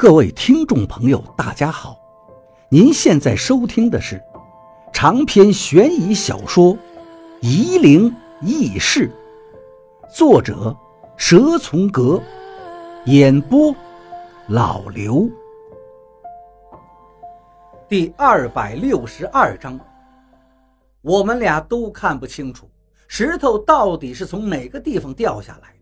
各位听众朋友，大家好！您现在收听的是长篇悬疑小说《夷陵轶事》，作者蛇从阁，演播老刘。第二百六十二章，我们俩都看不清楚石头到底是从哪个地方掉下来。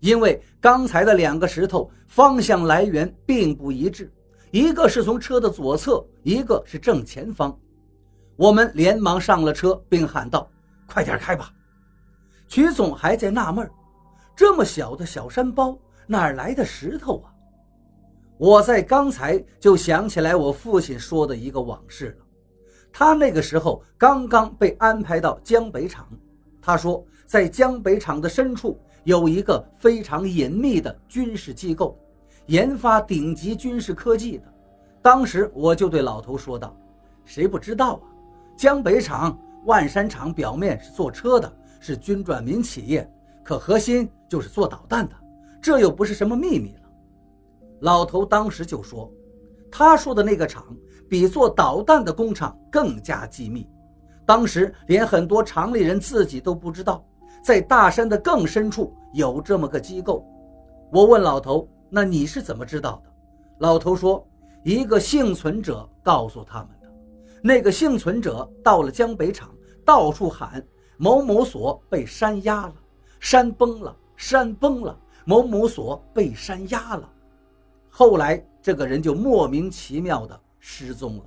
因为刚才的两个石头方向来源并不一致，一个是从车的左侧，一个是正前方。我们连忙上了车，并喊道：“快点开吧！”曲总还在纳闷这么小的小山包哪来的石头啊？我在刚才就想起来我父亲说的一个往事了。他那个时候刚刚被安排到江北厂，他说在江北厂的深处。有一个非常隐秘的军事机构，研发顶级军事科技的。当时我就对老头说道：“谁不知道啊？江北厂、万山厂表面是做车的，是军转民企业，可核心就是做导弹的，这又不是什么秘密了。”老头当时就说：“他说的那个厂比做导弹的工厂更加机密，当时连很多厂里人自己都不知道。”在大山的更深处有这么个机构，我问老头：“那你是怎么知道的？”老头说：“一个幸存者告诉他们的。那个幸存者到了江北厂，到处喊某某所被山压了，山崩了，山崩了，某某所被山压了。后来这个人就莫名其妙的失踪了。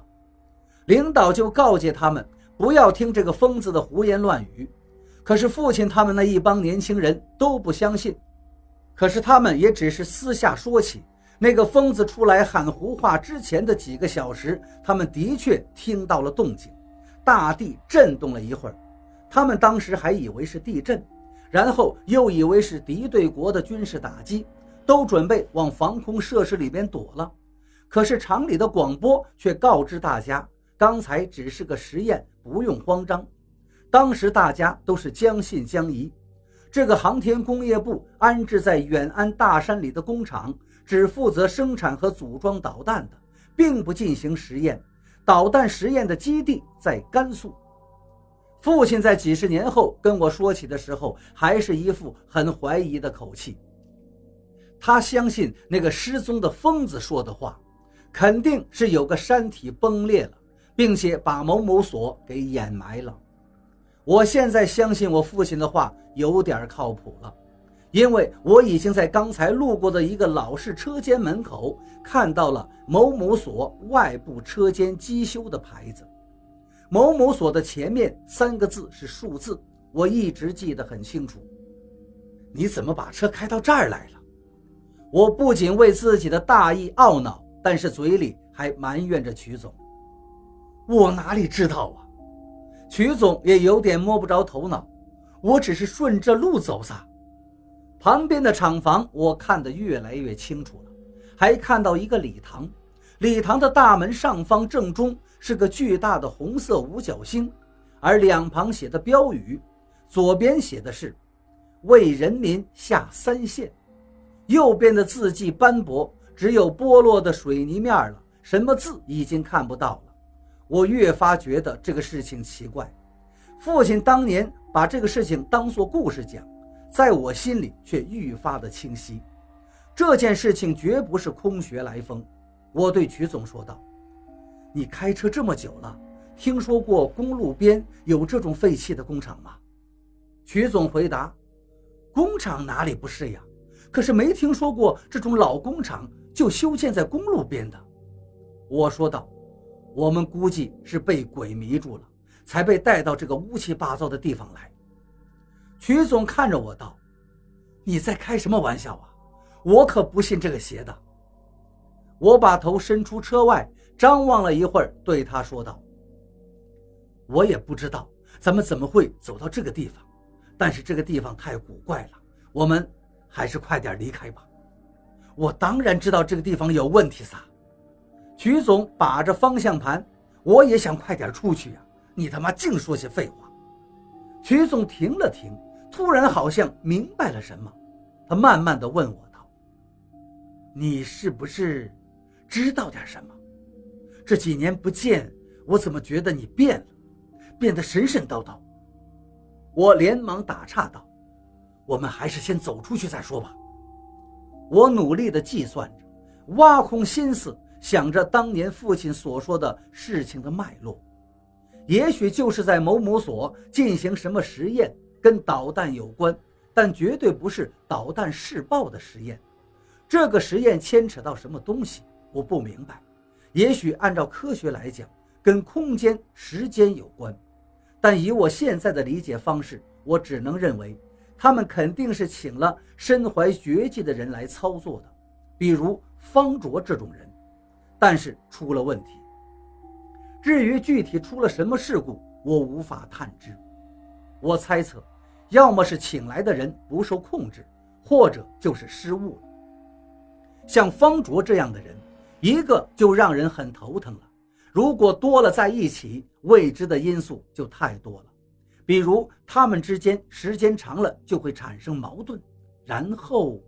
领导就告诫他们不要听这个疯子的胡言乱语。”可是父亲他们那一帮年轻人都不相信，可是他们也只是私下说起那个疯子出来喊胡话之前的几个小时，他们的确听到了动静，大地震动了一会儿，他们当时还以为是地震，然后又以为是敌对国的军事打击，都准备往防空设施里边躲了。可是厂里的广播却告知大家，刚才只是个实验，不用慌张。当时大家都是将信将疑，这个航天工业部安置在远安大山里的工厂，只负责生产和组装导弹的，并不进行实验。导弹实验的基地在甘肃。父亲在几十年后跟我说起的时候，还是一副很怀疑的口气。他相信那个失踪的疯子说的话，肯定是有个山体崩裂了，并且把某某所给掩埋了。我现在相信我父亲的话有点靠谱了，因为我已经在刚才路过的一个老式车间门口看到了某某所外部车间机修的牌子。某某所的前面三个字是数字，我一直记得很清楚。你怎么把车开到这儿来了？我不仅为自己的大意懊恼，但是嘴里还埋怨着曲总。我哪里知道啊？曲总也有点摸不着头脑，我只是顺着路走撒。旁边的厂房我看得越来越清楚了，还看到一个礼堂，礼堂的大门上方正中是个巨大的红色五角星，而两旁写的标语，左边写的是“为人民下三线”，右边的字迹斑驳，只有剥落的水泥面了，什么字已经看不到了。我越发觉得这个事情奇怪，父亲当年把这个事情当作故事讲，在我心里却愈发的清晰。这件事情绝不是空穴来风。我对曲总说道：“你开车这么久了，听说过公路边有这种废弃的工厂吗？”曲总回答：“工厂哪里不是呀？可是没听说过这种老工厂就修建在公路边的。”我说道。我们估计是被鬼迷住了，才被带到这个乌七八糟的地方来。曲总看着我道：“你在开什么玩笑啊？我可不信这个邪的。”我把头伸出车外，张望了一会儿，对他说道：“我也不知道咱们怎么会走到这个地方，但是这个地方太古怪了，我们还是快点离开吧。”我当然知道这个地方有问题撒。徐总把着方向盘，我也想快点出去呀！你他妈净说些废话！徐总停了停，突然好像明白了什么，他慢慢的问我道：“你是不是知道点什么。这几年不见，我怎么觉得你变了，变得神神叨叨？我连忙打岔道：“我们还是先走出去再说吧。”我努力的计算着，挖空心思想着当年父亲所说的事情的脉络，也许就是在某某所进行什么实验，跟导弹有关，但绝对不是导弹试爆的实验。这个实验牵扯到什么东西，我不明白。也许按照科学来讲，跟空间、时间有关。但以我现在的理解方式，我只能认为，他们肯定是请了身怀绝技的人来操作的，比如方卓这种人。但是出了问题。至于具体出了什么事故，我无法探知。我猜测，要么是请来的人不受控制，或者就是失误了。像方卓这样的人，一个就让人很头疼了。如果多了在一起，未知的因素就太多了。比如他们之间时间长了就会产生矛盾，然后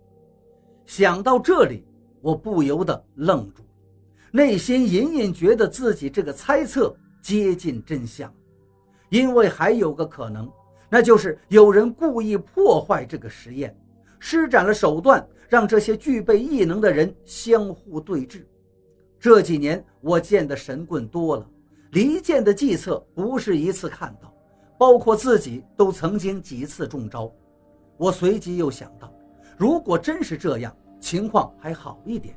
想到这里，我不由得愣住了，内心隐隐觉得自己这个猜测接近真相，因为还有个可能，那就是有人故意破坏这个实验，施展了手段，让这些具备异能的人相互对峙。这几年我见的神棍多了，离间的计策不是一次看到，包括自己都曾经几次中招。我随即又想到，如果真是这样，情况还好一点；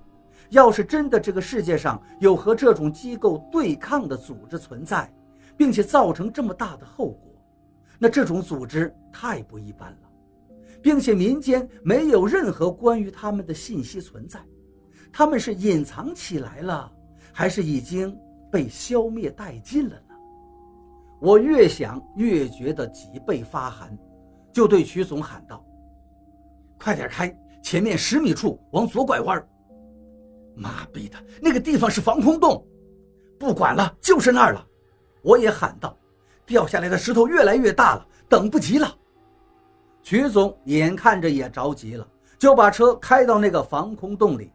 要是真的这个世界上有和这种机构对抗的组织存在，并且造成这么大的后果，那这种组织太不一般了，并且民间没有任何关于他们的信息存在。他们是隐藏起来了，还是已经被消灭殆尽了呢？我越想越觉得脊背发寒，就对曲总喊道：“快点开，前面十米处往左拐弯。”妈逼的，那个地方是防空洞！不管了，就是那儿了。我也喊道：“掉下来的石头越来越大了，等不及了。”曲总眼看着也着急了，就把车开到那个防空洞里。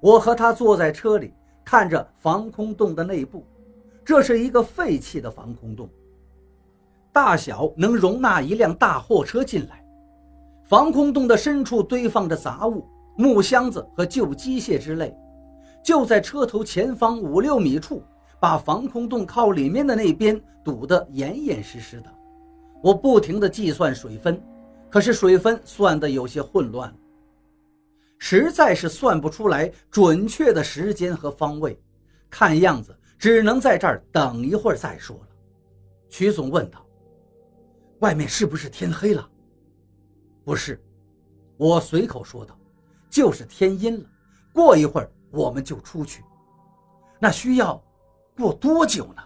我和他坐在车里，看着防空洞的内部。这是一个废弃的防空洞，大小能容纳一辆大货车进来。防空洞的深处堆放着杂物、木箱子和旧机械之类。就在车头前方五六米处，把防空洞靠里面的那边堵得严严实实的。我不停地计算水分，可是水分算得有些混乱。实在是算不出来准确的时间和方位，看样子只能在这儿等一会儿再说了。曲总问道：“外面是不是天黑了？”“不是。”我随口说道，“就是天阴了。过一会儿我们就出去。”“那需要过多久呢？”